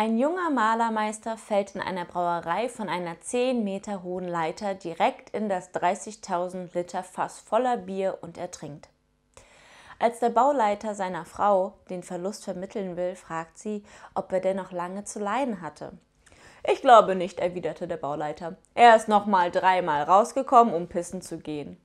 Ein junger Malermeister fällt in einer Brauerei von einer 10 Meter hohen Leiter direkt in das 30.000 Liter Fass voller Bier und ertrinkt. Als der Bauleiter seiner Frau den Verlust vermitteln will, fragt sie, ob er denn noch lange zu leiden hatte. Ich glaube nicht, erwiderte der Bauleiter. Er ist noch mal dreimal rausgekommen, um pissen zu gehen.